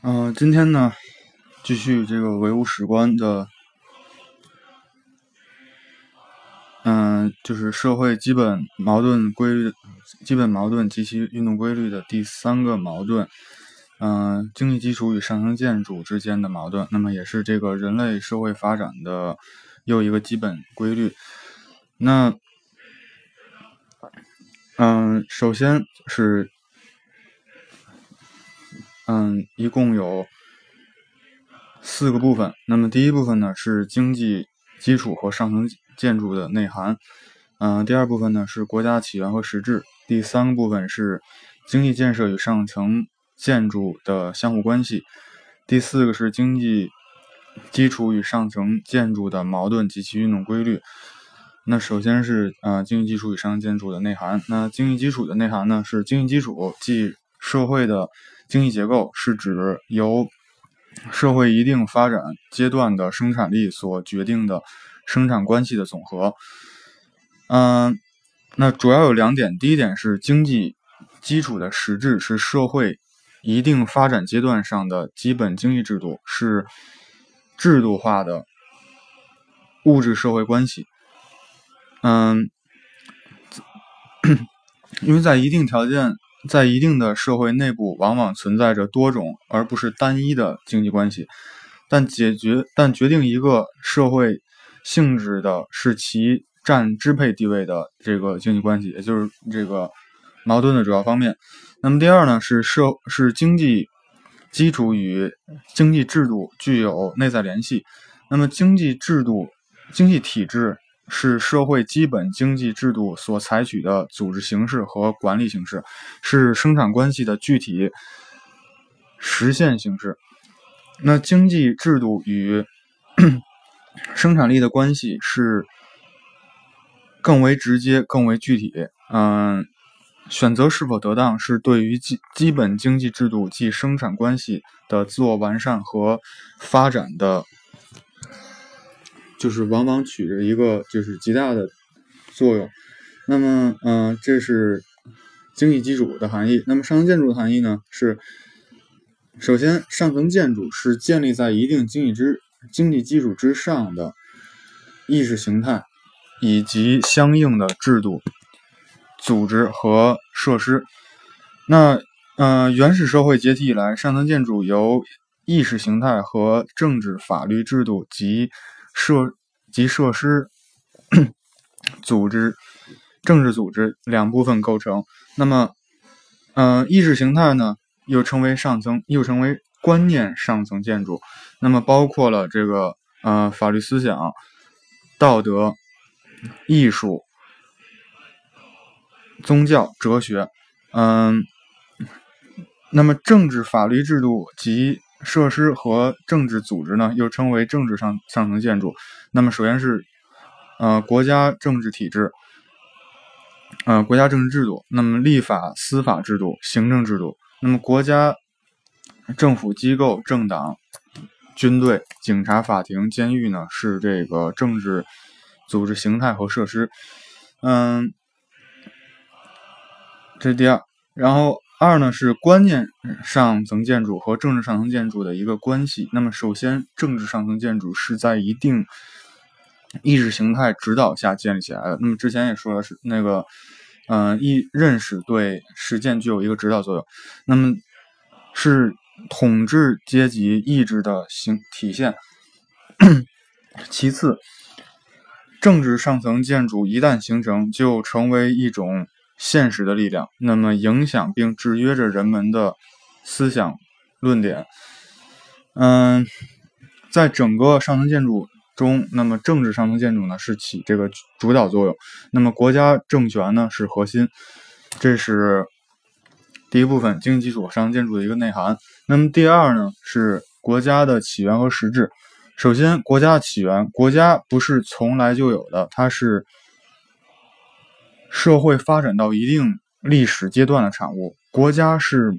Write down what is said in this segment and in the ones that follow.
嗯，今天呢，继续这个唯物史观的，嗯，就是社会基本矛盾规律、基本矛盾及其运动规律的第三个矛盾，嗯，经济基础与上层建筑之间的矛盾，那么也是这个人类社会发展的又一个基本规律。那，嗯，首先是。嗯，一共有四个部分。那么第一部分呢是经济基础和上层建筑的内涵。嗯，第二部分呢是国家起源和实质。第三个部分是经济建设与上层建筑的相互关系。第四个是经济基础与上层建筑的矛盾及其运动规律。那首先是呃经济基础与上层建筑的内涵。那经济基础的内涵呢是经济基础即社会的。经济结构是指由社会一定发展阶段的生产力所决定的生产关系的总和。嗯，那主要有两点。第一点是经济基础的实质是社会一定发展阶段上的基本经济制度，是制度化的物质社会关系。嗯，因为在一定条件。在一定的社会内部，往往存在着多种而不是单一的经济关系，但解决但决定一个社会性质的是其占支配地位的这个经济关系，也就是这个矛盾的主要方面。那么第二呢，是社是经济基础与经济制度具有内在联系。那么经济制度、经济体制。是社会基本经济制度所采取的组织形式和管理形式，是生产关系的具体实现形式。那经济制度与 生产力的关系是更为直接、更为具体。嗯，选择是否得当，是对于基基本经济制度及生产关系的自我完善和发展的。就是往往起着一个就是极大的作用。那么，嗯，这是经济基础的含义。那么上层建筑的含义呢？是首先，上层建筑是建立在一定经济之经济基础之上的意识形态以及相应的制度、组织和设施。那，嗯，原始社会解体以来，上层建筑由意识形态和政治法律制度及设及设施、组织、政治组织两部分构成。那么，呃，意识形态呢，又称为上层，又称为观念上层建筑。那么，包括了这个呃法律思想、道德、艺术、宗教、哲学。嗯，那么政治法律制度及。设施和政治组织呢，又称为政治上上层建筑。那么，首先是呃国家政治体制，呃国家政治制度。那么，立法、司法制度、行政制度。那么，国家政府机构、政党、军队、警察、法庭、监狱呢，是这个政治组织形态和设施。嗯，这是第二。然后。二呢是观念上层建筑和政治上层建筑的一个关系。那么，首先，政治上层建筑是在一定意识形态指导下建立起来的。那么，之前也说了，是那个，嗯，意认识对实践具有一个指导作用。那么，是统治阶级意志的形体现。其次，政治上层建筑一旦形成，就成为一种。现实的力量，那么影响并制约着人们的思想论点。嗯，在整个上层建筑中，那么政治上层建筑呢是起这个主导作用，那么国家政权呢是核心。这是第一部分经济基础上层建筑的一个内涵。那么第二呢是国家的起源和实质。首先，国家的起源，国家不是从来就有的，它是。社会发展到一定历史阶段的产物，国家是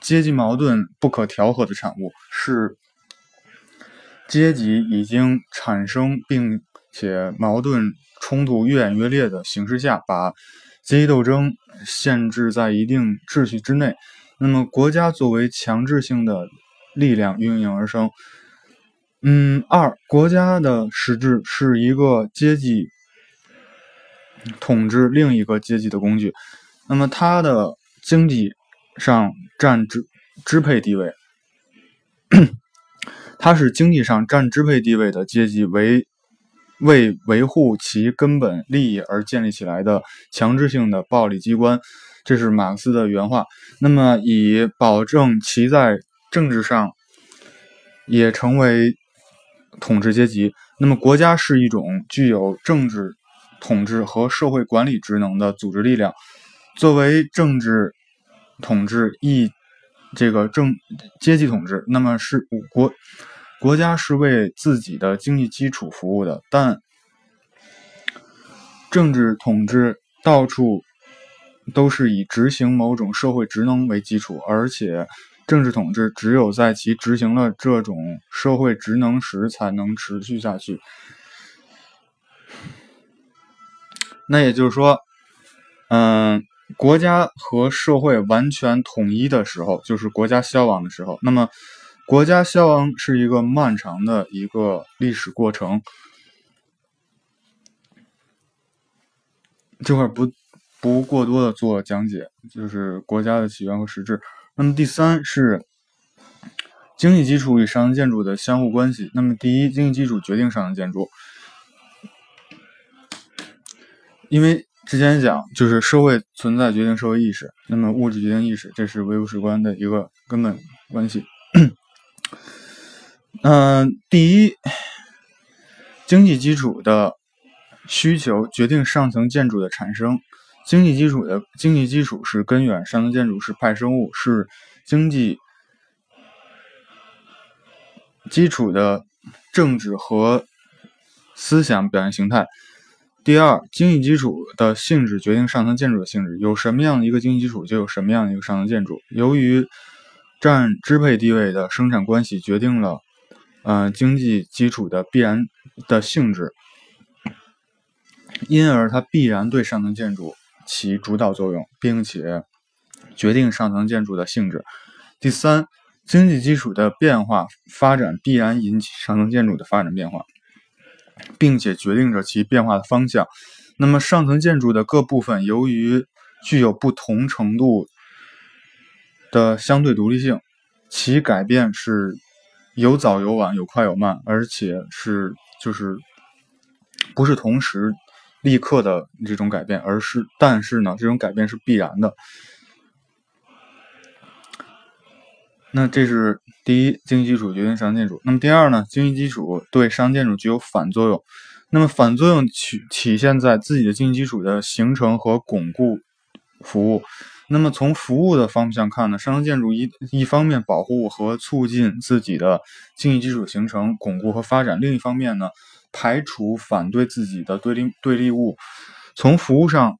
阶级矛盾不可调和的产物，是阶级已经产生并且矛盾冲突越演越烈的形势下，把阶级斗争限制在一定秩序之内。那么，国家作为强制性的力量应运而生。嗯，二国家的实质是一个阶级统治另一个阶级的工具，那么它的经济上占支支配地位，它是经济上占支配地位的阶级为为维护其根本利益而建立起来的强制性的暴力机关，这是马克思的原话。那么以保证其在政治上也成为。统治阶级，那么国家是一种具有政治统治和社会管理职能的组织力量。作为政治统治一这个政阶级统治，那么是国国家是为自己的经济基础服务的。但政治统治到处都是以执行某种社会职能为基础，而且。政治统治只有在其执行了这种社会职能时，才能持续下去。那也就是说，嗯，国家和社会完全统一的时候，就是国家消亡的时候。那么，国家消亡是一个漫长的一个历史过程。这块不不过多的做讲解，就是国家的起源和实质。那么第三是经济基础与上层建筑的相互关系。那么第一，经济基础决定上层建筑，因为之前讲就是社会存在决定社会意识，那么物质决定意识，这是唯物史观的一个根本关系。嗯，第一，经济基础的需求决定上层建筑的产生。经济基础的经济基础是根源，上层建筑是派生物，是经济基础的政治和思想表现形态。第二，经济基础的性质决定上层建筑的性质。有什么样的一个经济基础，就有什么样的一个上层建筑。由于占支配地位的生产关系决定了，呃，经济基础的必然的性质，因而它必然对上层建筑。起主导作用，并且决定上层建筑的性质。第三，经济基础的变化发展必然引起上层建筑的发展变化，并且决定着其变化的方向。那么，上层建筑的各部分由于具有不同程度的相对独立性，其改变是有早有晚，有快有慢，而且是就是不是同时。立刻的这种改变，而是但是呢，这种改变是必然的。那这是第一，经济基础决定商业建筑。那么第二呢，经济基础对商业建筑具有反作用。那么反作用体体现在自己的经济基础的形成和巩固服务。那么从服务的方向看呢，商业建筑一一方面保护和促进自己的经济基础形成、巩固和发展，另一方面呢。排除反对自己的对立对立物。从服务上，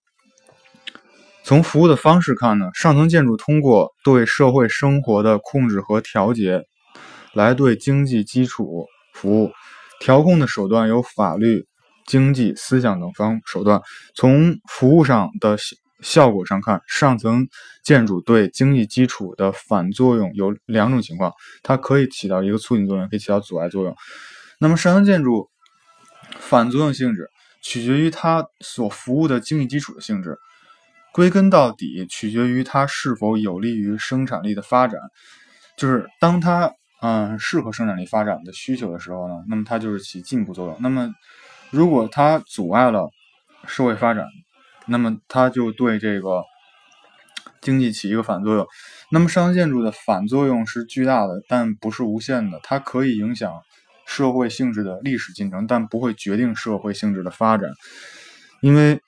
从服务的方式看呢，上层建筑通过对社会生活的控制和调节，来对经济基础服务。调控的手段有法律、经济、思想等方手段。从服务上的效果上看，上层建筑对经济基础的反作用有两种情况：它可以起到一个促进作用，可以起到阻碍作用。那么上层建筑。反作用性质取决于它所服务的经济基础的性质，归根到底取决于它是否有利于生产力的发展。就是当它嗯适合生产力发展的需求的时候呢，那么它就是起进步作用。那么如果它阻碍了社会发展，那么它就对这个经济起一个反作用。那么上层建筑的反作用是巨大的，但不是无限的，它可以影响。社会性质的历史进程，但不会决定社会性质的发展，因为，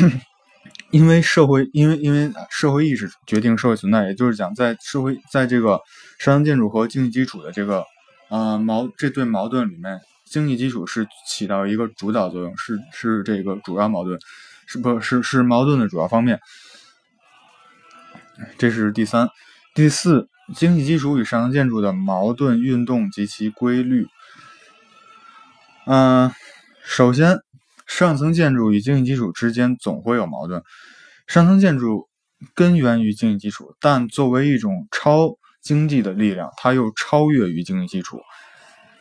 因为社会，因为因为社会意识决定社会存在，也就是讲，在社会在这个商业建筑和经济基础的这个呃矛这对矛盾里面，经济基础是起到一个主导作用，是是这个主要矛盾，是不是是矛盾的主要方面？这是第三，第四。经济基础与上层建筑的矛盾运动及其规律。嗯，首先，上层建筑与经济基础之间总会有矛盾。上层建筑根源于经济基础，但作为一种超经济的力量，它又超越于经济基础。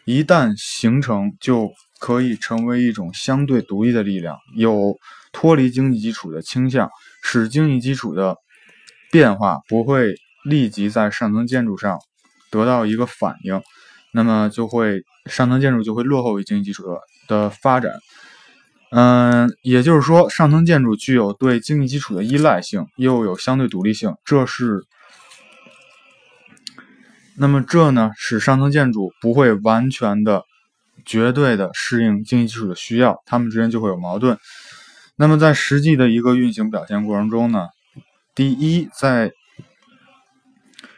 一旦形成，就可以成为一种相对独立的力量，有脱离经济基础的倾向，使经济基础的变化不会立即在上层建筑上得到一个反应，那么就会上层建筑就会落后于经济基础的发展。嗯，也就是说，上层建筑具有对经济基础的依赖性，又有相对独立性，这是。那么这呢，使上层建筑不会完全的、绝对的适应经济基础的需要，它们之间就会有矛盾。那么在实际的一个运行表现过程中呢，第一，在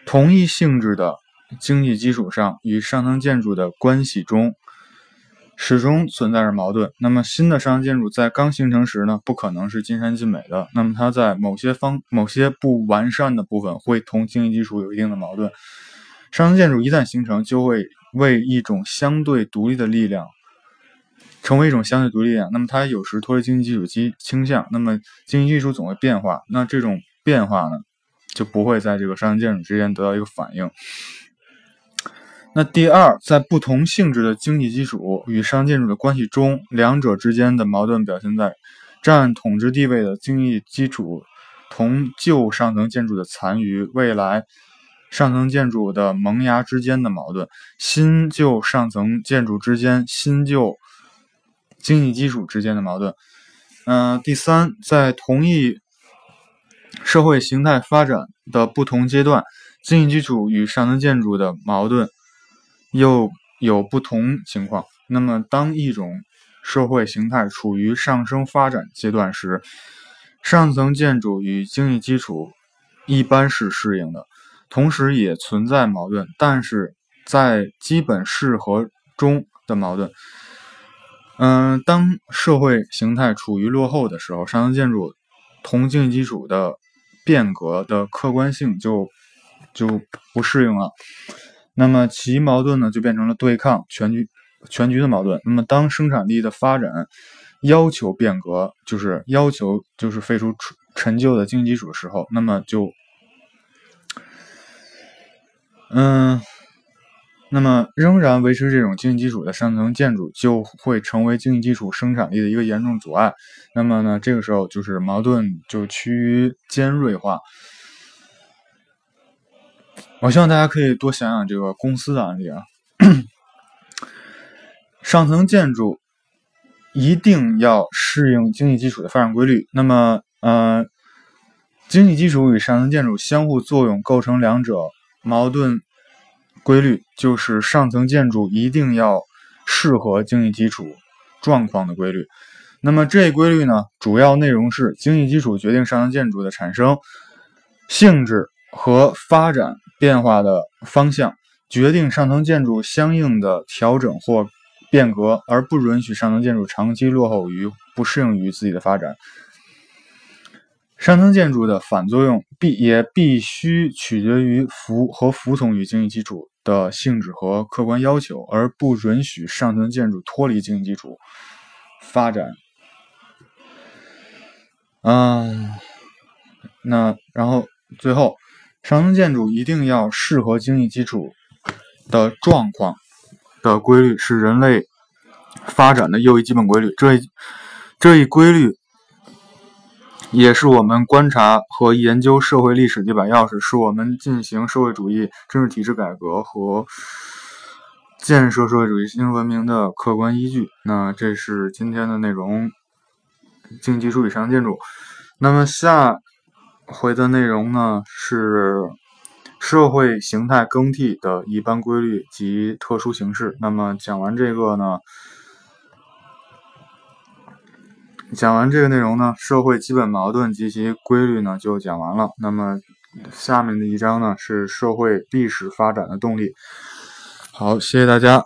同一性质的经济基础上与上层建筑的关系中，始终存在着矛盾。那么新的上层建筑在刚形成时呢，不可能是尽善尽美的。那么它在某些方、某些不完善的部分会同经济基础有一定的矛盾。上层建筑一旦形成，就会为一种相对独立的力量，成为一种相对独立力量。那么它有时脱离经济基础基倾向，那么经济基础总会变化。那这种变化呢，就不会在这个上层建筑之间得到一个反应。那第二，在不同性质的经济基础与上层建筑的关系中，两者之间的矛盾表现在占统治地位的经济基础同旧上层建筑的残余，未来。上层建筑的萌芽之间的矛盾，新旧上层建筑之间、新旧经济基础之间的矛盾。嗯，第三，在同一社会形态发展的不同阶段，经济基础与上层建筑的矛盾又有不同情况。那么，当一种社会形态处于上升发展阶段时，上层建筑与经济基础一般是适应的。同时也存在矛盾，但是在基本适合中的矛盾。嗯，当社会形态处于落后的时候，上层建筑同经济基础的变革的客观性就就不适应了。那么其矛盾呢，就变成了对抗全局全局的矛盾。那么当生产力的发展要求变革，就是要求就是废除陈陈旧的经济基础的时候，那么就。嗯，那么仍然维持这种经济基础的上层建筑就会成为经济基础生产力的一个严重阻碍。那么呢，这个时候就是矛盾就趋于尖锐化。我希望大家可以多想想这个公司的案例啊。上层建筑一定要适应经济基础的发展规律。那么，呃，经济基础与上层建筑相互作用，构成两者。矛盾规律就是上层建筑一定要适合经济基础状况的规律。那么这一规律呢，主要内容是经济基础决定上层建筑的产生性质和发展变化的方向，决定上层建筑相应的调整或变革，而不允许上层建筑长期落后于不适应于自己的发展。上层建筑的反作用必也必须取决于服和服从于经济基础的性质和客观要求，而不允许上层建筑脱离经济基础发展。嗯，那然后最后，上层建筑一定要适合经济基础的状况的规律，是人类发展的又一基本规律。这一这一规律。也是我们观察和研究社会历史的一把钥匙，是我们进行社会主义政治体制改革和建设社会主义新文明的客观依据。那这是今天的内容，经济基础与上层建筑。那么下回的内容呢是社会形态更替的一般规律及特殊形式。那么讲完这个呢？讲完这个内容呢，社会基本矛盾及其规律呢就讲完了。那么下面的一章呢是社会历史发展的动力。好，谢谢大家。